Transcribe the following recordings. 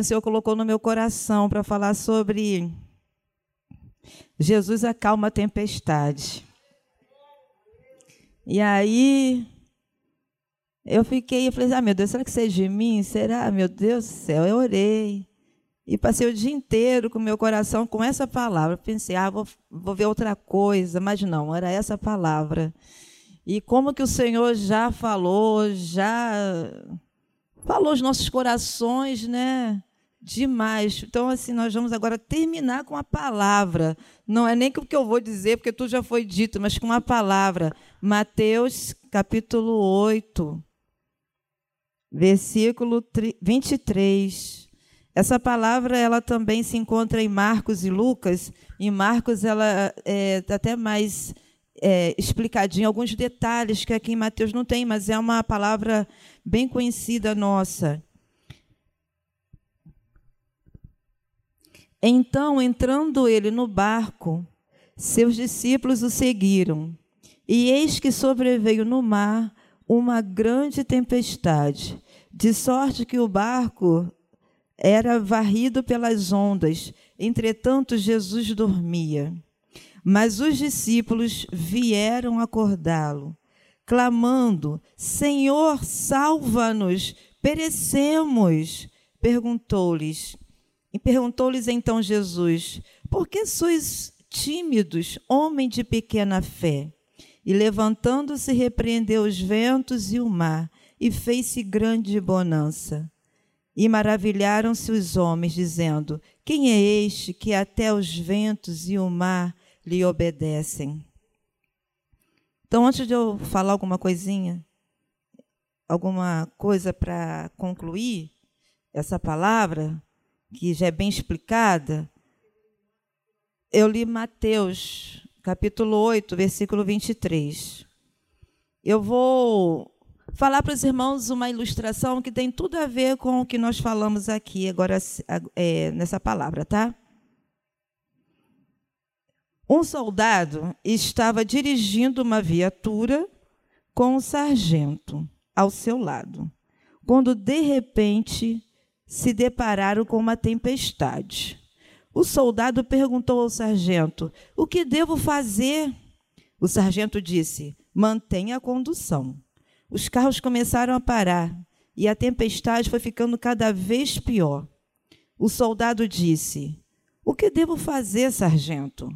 o Senhor colocou no meu coração para falar sobre Jesus acalma a tempestade. E aí eu fiquei, eu falei, ah, meu Deus, será que isso é de mim? Será? Meu Deus do céu, eu orei. E passei o dia inteiro com meu coração com essa palavra. Pensei, ah, vou, vou ver outra coisa, mas não, era essa palavra. E como que o Senhor já falou, já falou os nossos corações, né? Demais. Então, assim, nós vamos agora terminar com a palavra. Não é nem com o que eu vou dizer, porque tudo já foi dito, mas com a palavra. Mateus, capítulo 8, versículo 23. Essa palavra ela também se encontra em Marcos e Lucas. Em Marcos ela é até mais é, explicadinho, alguns detalhes que aqui em Mateus não tem, mas é uma palavra bem conhecida nossa. Então, entrando ele no barco, seus discípulos o seguiram. E eis que sobreveio no mar uma grande tempestade, de sorte que o barco era varrido pelas ondas. Entretanto, Jesus dormia. Mas os discípulos vieram acordá-lo, clamando: Senhor, salva-nos, perecemos. Perguntou-lhes: e perguntou-lhes então Jesus: Por que sois tímidos, homem de pequena fé? E levantando-se, repreendeu os ventos e o mar, e fez-se grande bonança. E maravilharam-se os homens, dizendo: Quem é este que até os ventos e o mar lhe obedecem? Então, antes de eu falar alguma coisinha, alguma coisa para concluir essa palavra, que já é bem explicada, eu li Mateus, capítulo 8, versículo 23. Eu vou falar para os irmãos uma ilustração que tem tudo a ver com o que nós falamos aqui agora é, nessa palavra, tá? Um soldado estava dirigindo uma viatura com um sargento ao seu lado, quando de repente se depararam com uma tempestade. O soldado perguntou ao sargento: O que devo fazer? O sargento disse: Mantenha a condução. Os carros começaram a parar e a tempestade foi ficando cada vez pior. O soldado disse: O que devo fazer, sargento?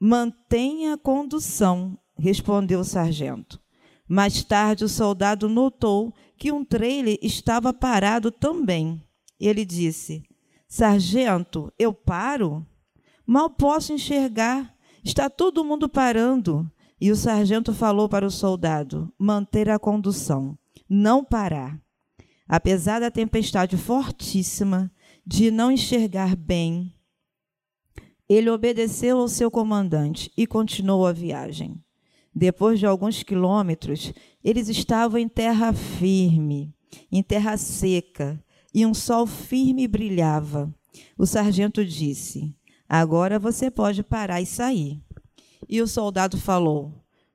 Mantenha a condução, respondeu o sargento. Mais tarde, o soldado notou que um trailer estava parado também. Ele disse: Sargento, eu paro? Mal posso enxergar. Está todo mundo parando. E o sargento falou para o soldado: manter a condução, não parar. Apesar da tempestade fortíssima, de não enxergar bem, ele obedeceu ao seu comandante e continuou a viagem. Depois de alguns quilômetros, eles estavam em terra firme, em terra seca, e um sol firme brilhava. O sargento disse: Agora você pode parar e sair. E o soldado falou: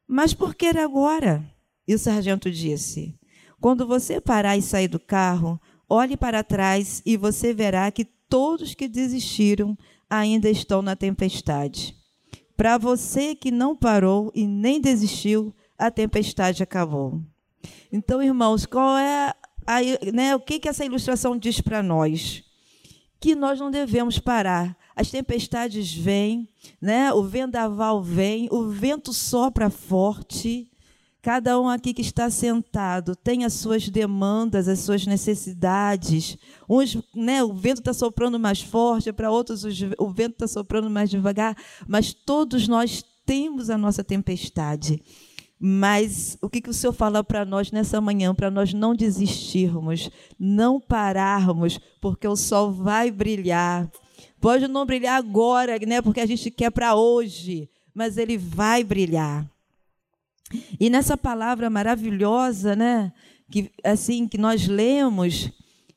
Mas por que agora? E o sargento disse: Quando você parar e sair do carro, olhe para trás e você verá que todos que desistiram ainda estão na tempestade. Para você que não parou e nem desistiu, a tempestade acabou. Então, irmãos, qual é a, né, o que, que essa ilustração diz para nós? Que nós não devemos parar. As tempestades vêm, né? o vendaval vem, o vento sopra forte, Cada um aqui que está sentado tem as suas demandas, as suas necessidades. Uns, né, o vento está soprando mais forte, para outros o vento está soprando mais devagar, mas todos nós temos a nossa tempestade. Mas o que, que o Senhor fala para nós nessa manhã, para nós não desistirmos, não pararmos, porque o sol vai brilhar. Pode não brilhar agora, né, porque a gente quer para hoje, mas ele vai brilhar. E nessa palavra maravilhosa, né, que assim que nós lemos,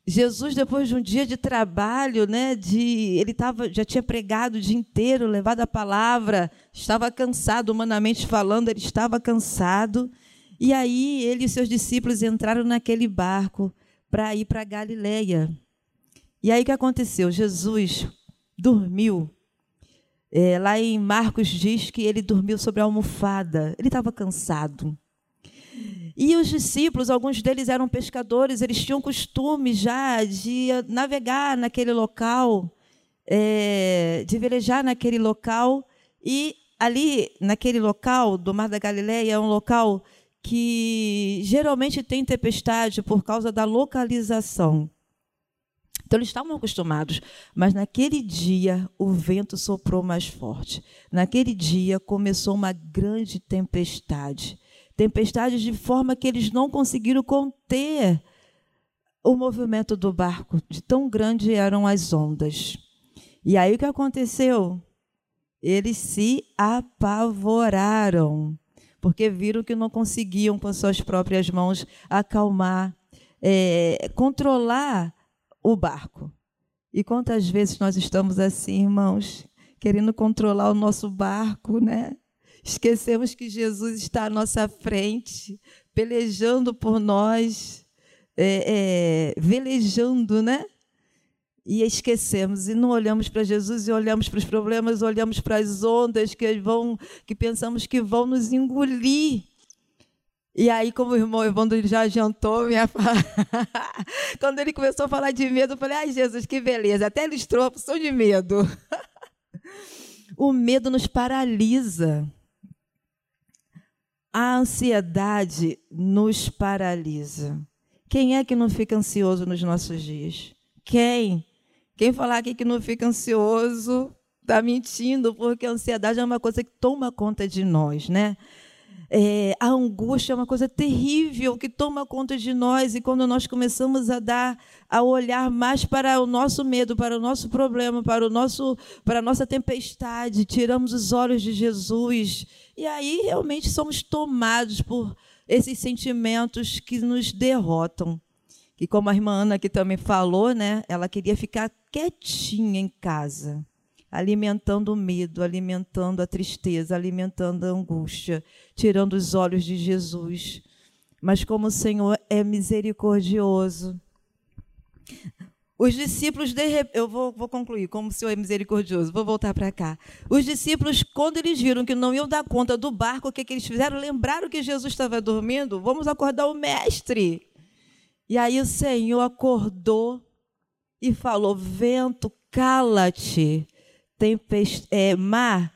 Jesus depois de um dia de trabalho, né, de ele tava, já tinha pregado o dia inteiro, levado a palavra, estava cansado humanamente falando, ele estava cansado. E aí ele e seus discípulos entraram naquele barco para ir para Galileia. E aí o que aconteceu? Jesus dormiu. É, lá em Marcos diz que ele dormiu sobre a almofada. Ele estava cansado. E os discípulos, alguns deles eram pescadores, eles tinham costume já de navegar naquele local, é, de velejar naquele local. E ali, naquele local do Mar da Galileia, é um local que geralmente tem tempestade por causa da localização. Então eles estavam acostumados, mas naquele dia o vento soprou mais forte. Naquele dia começou uma grande tempestade. Tempestade de forma que eles não conseguiram conter o movimento do barco, de tão grande eram as ondas. E aí o que aconteceu? Eles se apavoraram, porque viram que não conseguiam com suas próprias mãos acalmar, é, controlar o barco. E quantas vezes nós estamos assim, irmãos, querendo controlar o nosso barco, né? Esquecemos que Jesus está à nossa frente, pelejando por nós, é, é, velejando, né? E esquecemos e não olhamos para Jesus e olhamos para os problemas, olhamos para as ondas que vão, que pensamos que vão nos engolir. E aí, como o irmão Evandro já adiantou minha fala, quando ele começou a falar de medo, eu falei, ai Jesus, que beleza, até ilustrou a opção de medo. o medo nos paralisa. A ansiedade nos paralisa. Quem é que não fica ansioso nos nossos dias? Quem? Quem falar aqui que não fica ansioso está mentindo, porque a ansiedade é uma coisa que toma conta de nós, né? É, a angústia é uma coisa terrível que toma conta de nós e quando nós começamos a dar a olhar mais para o nosso medo, para o nosso problema, para o nosso para a nossa tempestade, tiramos os olhos de Jesus e aí realmente somos tomados por esses sentimentos que nos derrotam. Que como a irmã Ana aqui também falou, né, ela queria ficar quietinha em casa alimentando o medo, alimentando a tristeza, alimentando a angústia, tirando os olhos de Jesus. Mas como o Senhor é misericordioso. Os discípulos, de, eu vou, vou concluir, como o Senhor é misericordioso, vou voltar para cá. Os discípulos, quando eles viram que não iam dar conta do barco, o que, que eles fizeram? Lembraram que Jesus estava dormindo? Vamos acordar o mestre. E aí o Senhor acordou e falou: Vento, cala-te tempest... é, mar,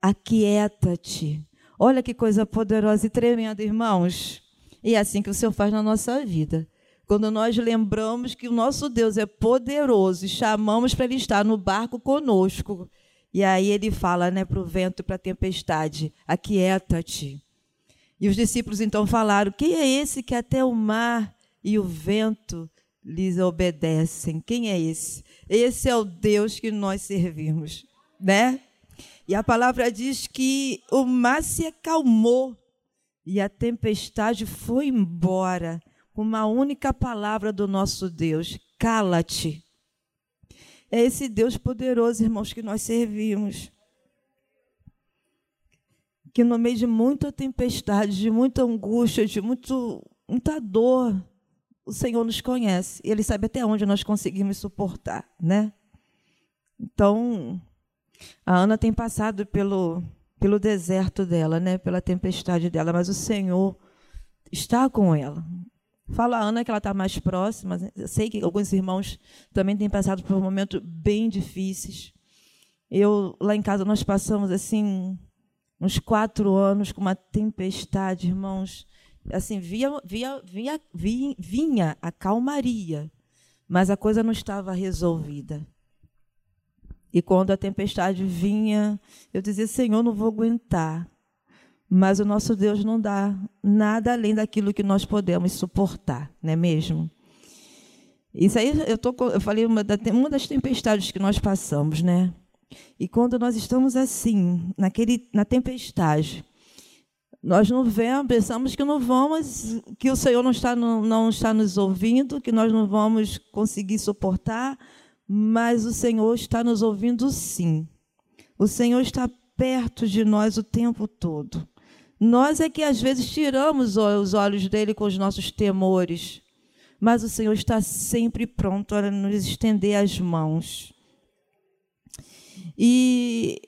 aquieta-te. Olha que coisa poderosa e tremenda, irmãos. E é assim que o Senhor faz na nossa vida. Quando nós lembramos que o nosso Deus é poderoso e chamamos para Ele estar no barco conosco. E aí ele fala né, para o vento e para a tempestade: aquieta-te. E os discípulos então falaram: Quem é esse que até o mar e o vento lhes obedecem? Quem é esse? Esse é o Deus que nós servimos, né? E a palavra diz que o mar se acalmou e a tempestade foi embora uma única palavra do nosso Deus: cala-te. É esse Deus poderoso, irmãos, que nós servimos. Que no meio de muita tempestade, de muita angústia, de muito, muita dor, o Senhor nos conhece, e Ele sabe até onde nós conseguimos suportar, né? Então, a Ana tem passado pelo, pelo deserto dela, né? Pela tempestade dela, mas o Senhor está com ela. Fala a Ana que ela está mais próxima. Eu sei que alguns irmãos também têm passado por momentos bem difíceis. Eu lá em casa nós passamos assim uns quatro anos com uma tempestade, irmãos assim, via, via, via, vinha, a calmaria, mas a coisa não estava resolvida. E quando a tempestade vinha, eu dizia: Senhor, não vou aguentar. Mas o nosso Deus não dá nada além daquilo que nós podemos suportar, não é mesmo? Isso aí, eu, tô, eu falei uma, uma das tempestades que nós passamos, né? E quando nós estamos assim, naquele, na tempestade, nós não vemos, pensamos que não vamos, que o Senhor não está, não, não está nos ouvindo, que nós não vamos conseguir suportar, mas o Senhor está nos ouvindo sim. O Senhor está perto de nós o tempo todo. Nós é que às vezes tiramos os olhos dele com os nossos temores, mas o Senhor está sempre pronto a nos estender as mãos. E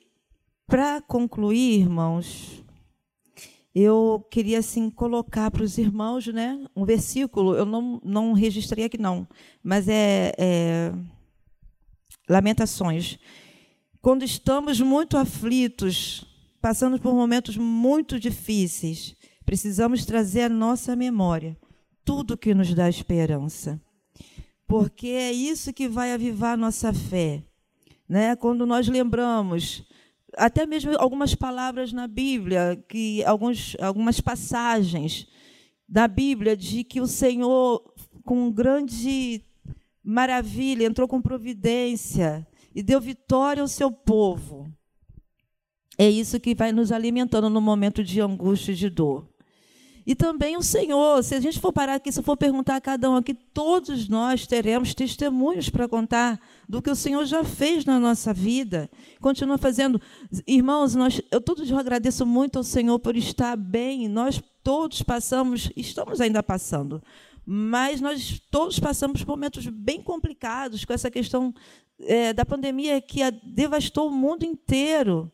para concluir, irmãos, eu queria assim colocar para os irmãos, né, um versículo. Eu não não registrei aqui não, mas é, é Lamentações. Quando estamos muito aflitos, passando por momentos muito difíceis, precisamos trazer à nossa memória tudo que nos dá esperança. Porque é isso que vai avivar nossa fé. Né? Quando nós lembramos até mesmo algumas palavras na Bíblia, que alguns, algumas passagens da Bíblia de que o Senhor, com grande maravilha, entrou com providência e deu vitória ao seu povo. É isso que vai nos alimentando no momento de angústia e de dor. E também o Senhor, se a gente for parar aqui, se for perguntar a cada um aqui, todos nós teremos testemunhos para contar do que o Senhor já fez na nossa vida. Continua fazendo. Irmãos, nós, eu todos eu agradeço muito ao Senhor por estar bem. Nós todos passamos, estamos ainda passando, mas nós todos passamos momentos bem complicados com essa questão é, da pandemia que devastou o mundo inteiro.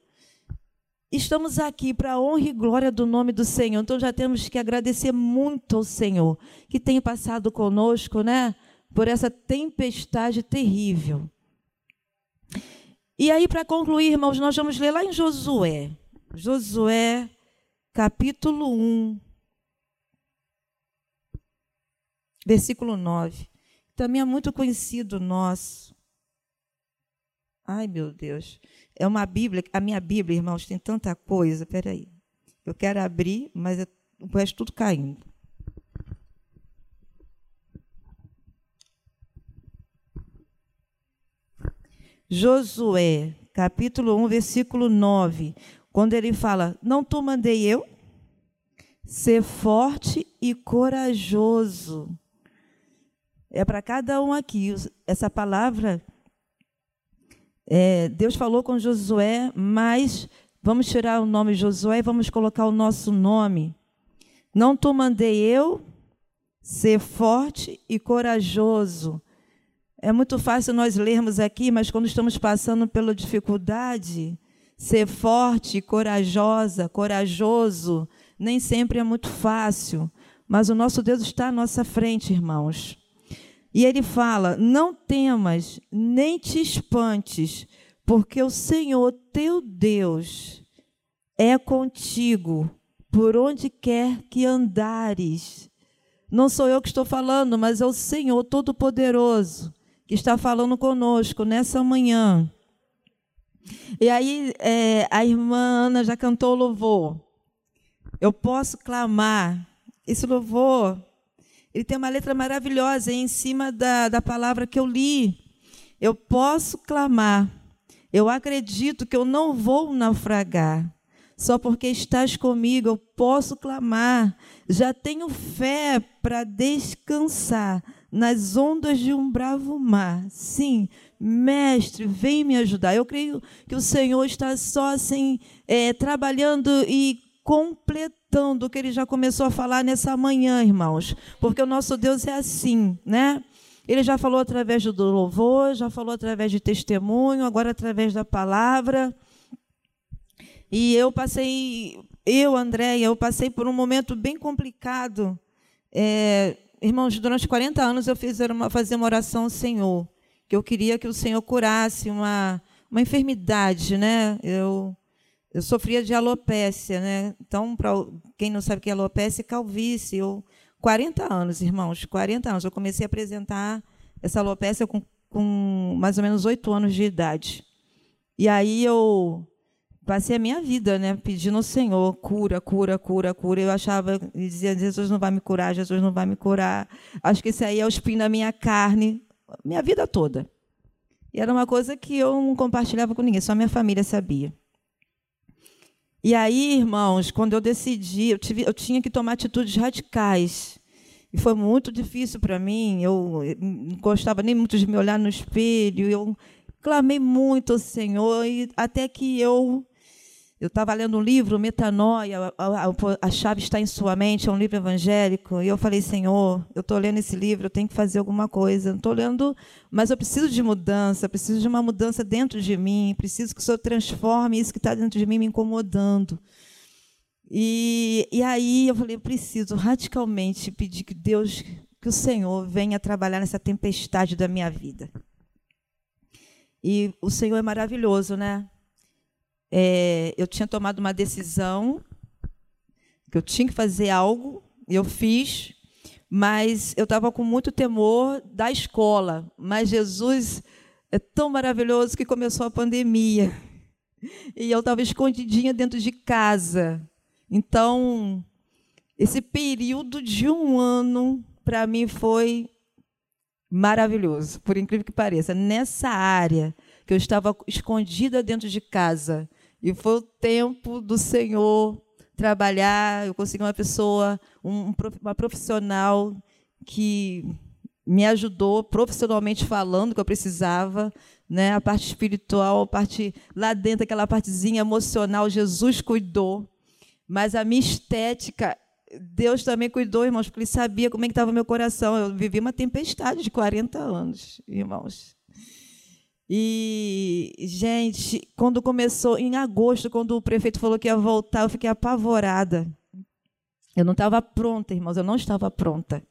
Estamos aqui para a honra e glória do nome do Senhor. Então já temos que agradecer muito ao Senhor que tem passado conosco, né? Por essa tempestade terrível. E aí, para concluir, irmãos, nós vamos ler lá em Josué. Josué, capítulo 1, versículo 9. Também é muito conhecido nosso. Ai, meu Deus. É uma Bíblia, a minha Bíblia, irmãos, tem tanta coisa. Espera aí. Eu quero abrir, mas é, o resto tudo caindo. Josué, capítulo 1, versículo 9, quando ele fala: Não tu mandei eu? Ser forte e corajoso. É para cada um aqui. Essa palavra é, Deus falou com Josué, mas vamos tirar o nome Josué e vamos colocar o nosso nome. Não tu mandei eu ser forte e corajoso. É muito fácil nós lermos aqui, mas quando estamos passando pela dificuldade, ser forte, corajosa, corajoso, nem sempre é muito fácil. Mas o nosso Deus está à nossa frente, irmãos. E ele fala: Não temas, nem te espantes, porque o Senhor teu Deus é contigo por onde quer que andares. Não sou eu que estou falando, mas é o Senhor Todo-Poderoso que está falando conosco nessa manhã. E aí, é, a irmã Ana já cantou o louvor. Eu posso clamar. Esse louvor ele tem uma letra maravilhosa em cima da, da palavra que eu li. Eu posso clamar. Eu acredito que eu não vou naufragar. Só porque estás comigo, eu posso clamar. Já tenho fé para descansar nas ondas de um bravo mar. Sim, mestre, vem me ajudar. Eu creio que o Senhor está só assim, é, trabalhando e completando o que ele já começou a falar nessa manhã, irmãos, porque o nosso Deus é assim, né? Ele já falou através do louvor, já falou através de testemunho, agora através da palavra. E eu passei, eu, Andréia, eu passei por um momento bem complicado. É, irmãos, durante 40 anos eu fiz uma, fazia uma oração ao Senhor, que eu queria que o Senhor curasse uma, uma enfermidade, né? Eu eu sofria de alopécia, né? Então, para quem não sabe o que é alopécia, calvície. Eu, 40 anos, irmãos, 40 anos. Eu comecei a apresentar essa alopécia com, com mais ou menos 8 anos de idade. E aí eu passei a minha vida, né, pedindo ao Senhor cura, cura, cura, cura. Eu achava, dizia, Jesus não vai me curar, Jesus não vai me curar. Acho que esse aí é o espinho da minha carne, minha vida toda. E era uma coisa que eu não compartilhava com ninguém, só minha família sabia. E aí, irmãos, quando eu decidi, eu, tive, eu tinha que tomar atitudes radicais. E foi muito difícil para mim. Eu não gostava nem muito de me olhar no espelho. Eu clamei muito ao Senhor, e até que eu Eu estava lendo um livro, Metanoia, a, a, a, chave está em sua mente, é um livro evangélico, e eu falei, Senhor, eu estou lendo esse livro, eu tenho que fazer alguma coisa. Não estou lendo, mas eu preciso de mudança, preciso de uma mudança dentro de mim, preciso que o Senhor transforme isso que está dentro de mim me incomodando. E, e aí eu falei, eu preciso radicalmente pedir que Deus, que o Senhor venha trabalhar nessa tempestade da minha vida. E o Senhor é maravilhoso, né? É, eu tinha tomado uma decisão que eu tinha que fazer algo, eu fiz, mas eu estava com muito temor da escola. Mas Jesus é tão maravilhoso que começou a pandemia. E eu estava escondidinha dentro de casa. Então, esse período de um ano, para mim, foi maravilhoso, por incrível que pareça. Nessa área que eu estava escondida dentro de casa, e foi o tempo do Senhor trabalhar. Eu consegui uma pessoa, um, uma profissional que me ajudou profissionalmente falando que eu precisava, né? A parte espiritual, a parte lá dentro, aquela partezinha emocional, Jesus cuidou. Mas a minha estética, Deus também cuidou, irmãos, porque Ele sabia como é que estava meu coração. Eu vivi uma tempestade de 40 anos, irmãos. E, gente, quando começou, em agosto, quando o prefeito falou que ia voltar, eu fiquei apavorada. Eu não estava pronta, irmãos, eu não estava pronta.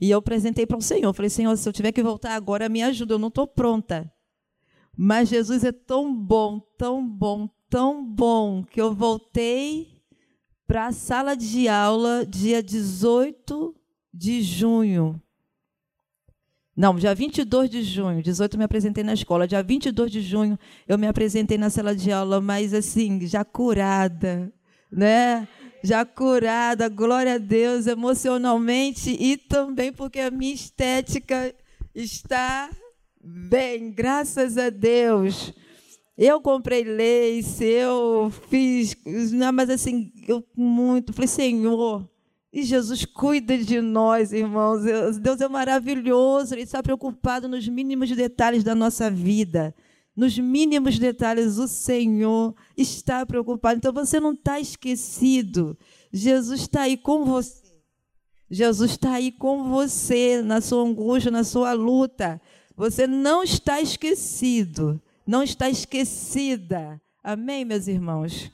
E eu apresentei para o Senhor. Falei, Senhor, se eu tiver que voltar agora, me ajuda, eu não estou pronta. Mas Jesus é tão bom, tão bom, tão bom, que eu voltei para a sala de aula dia 18 de junho não, dia 22 de junho, 18 eu me apresentei na escola. Dia 22 de junho eu me apresentei na sala de aula, mas assim, já curada, né? Já curada, glória a Deus, emocionalmente e também porque a minha estética está bem, graças a Deus. Eu comprei leite, eu fiz, não, mas assim, eu muito, falei, Senhor, e Jesus cuida de nós, irmãos. Deus é maravilhoso, Ele está preocupado nos mínimos detalhes da nossa vida. Nos mínimos detalhes, o Senhor está preocupado. Então você não está esquecido. Jesus está aí com você. Jesus está aí com você na sua angústia, na sua luta. Você não está esquecido. Não está esquecida. Amém, meus irmãos?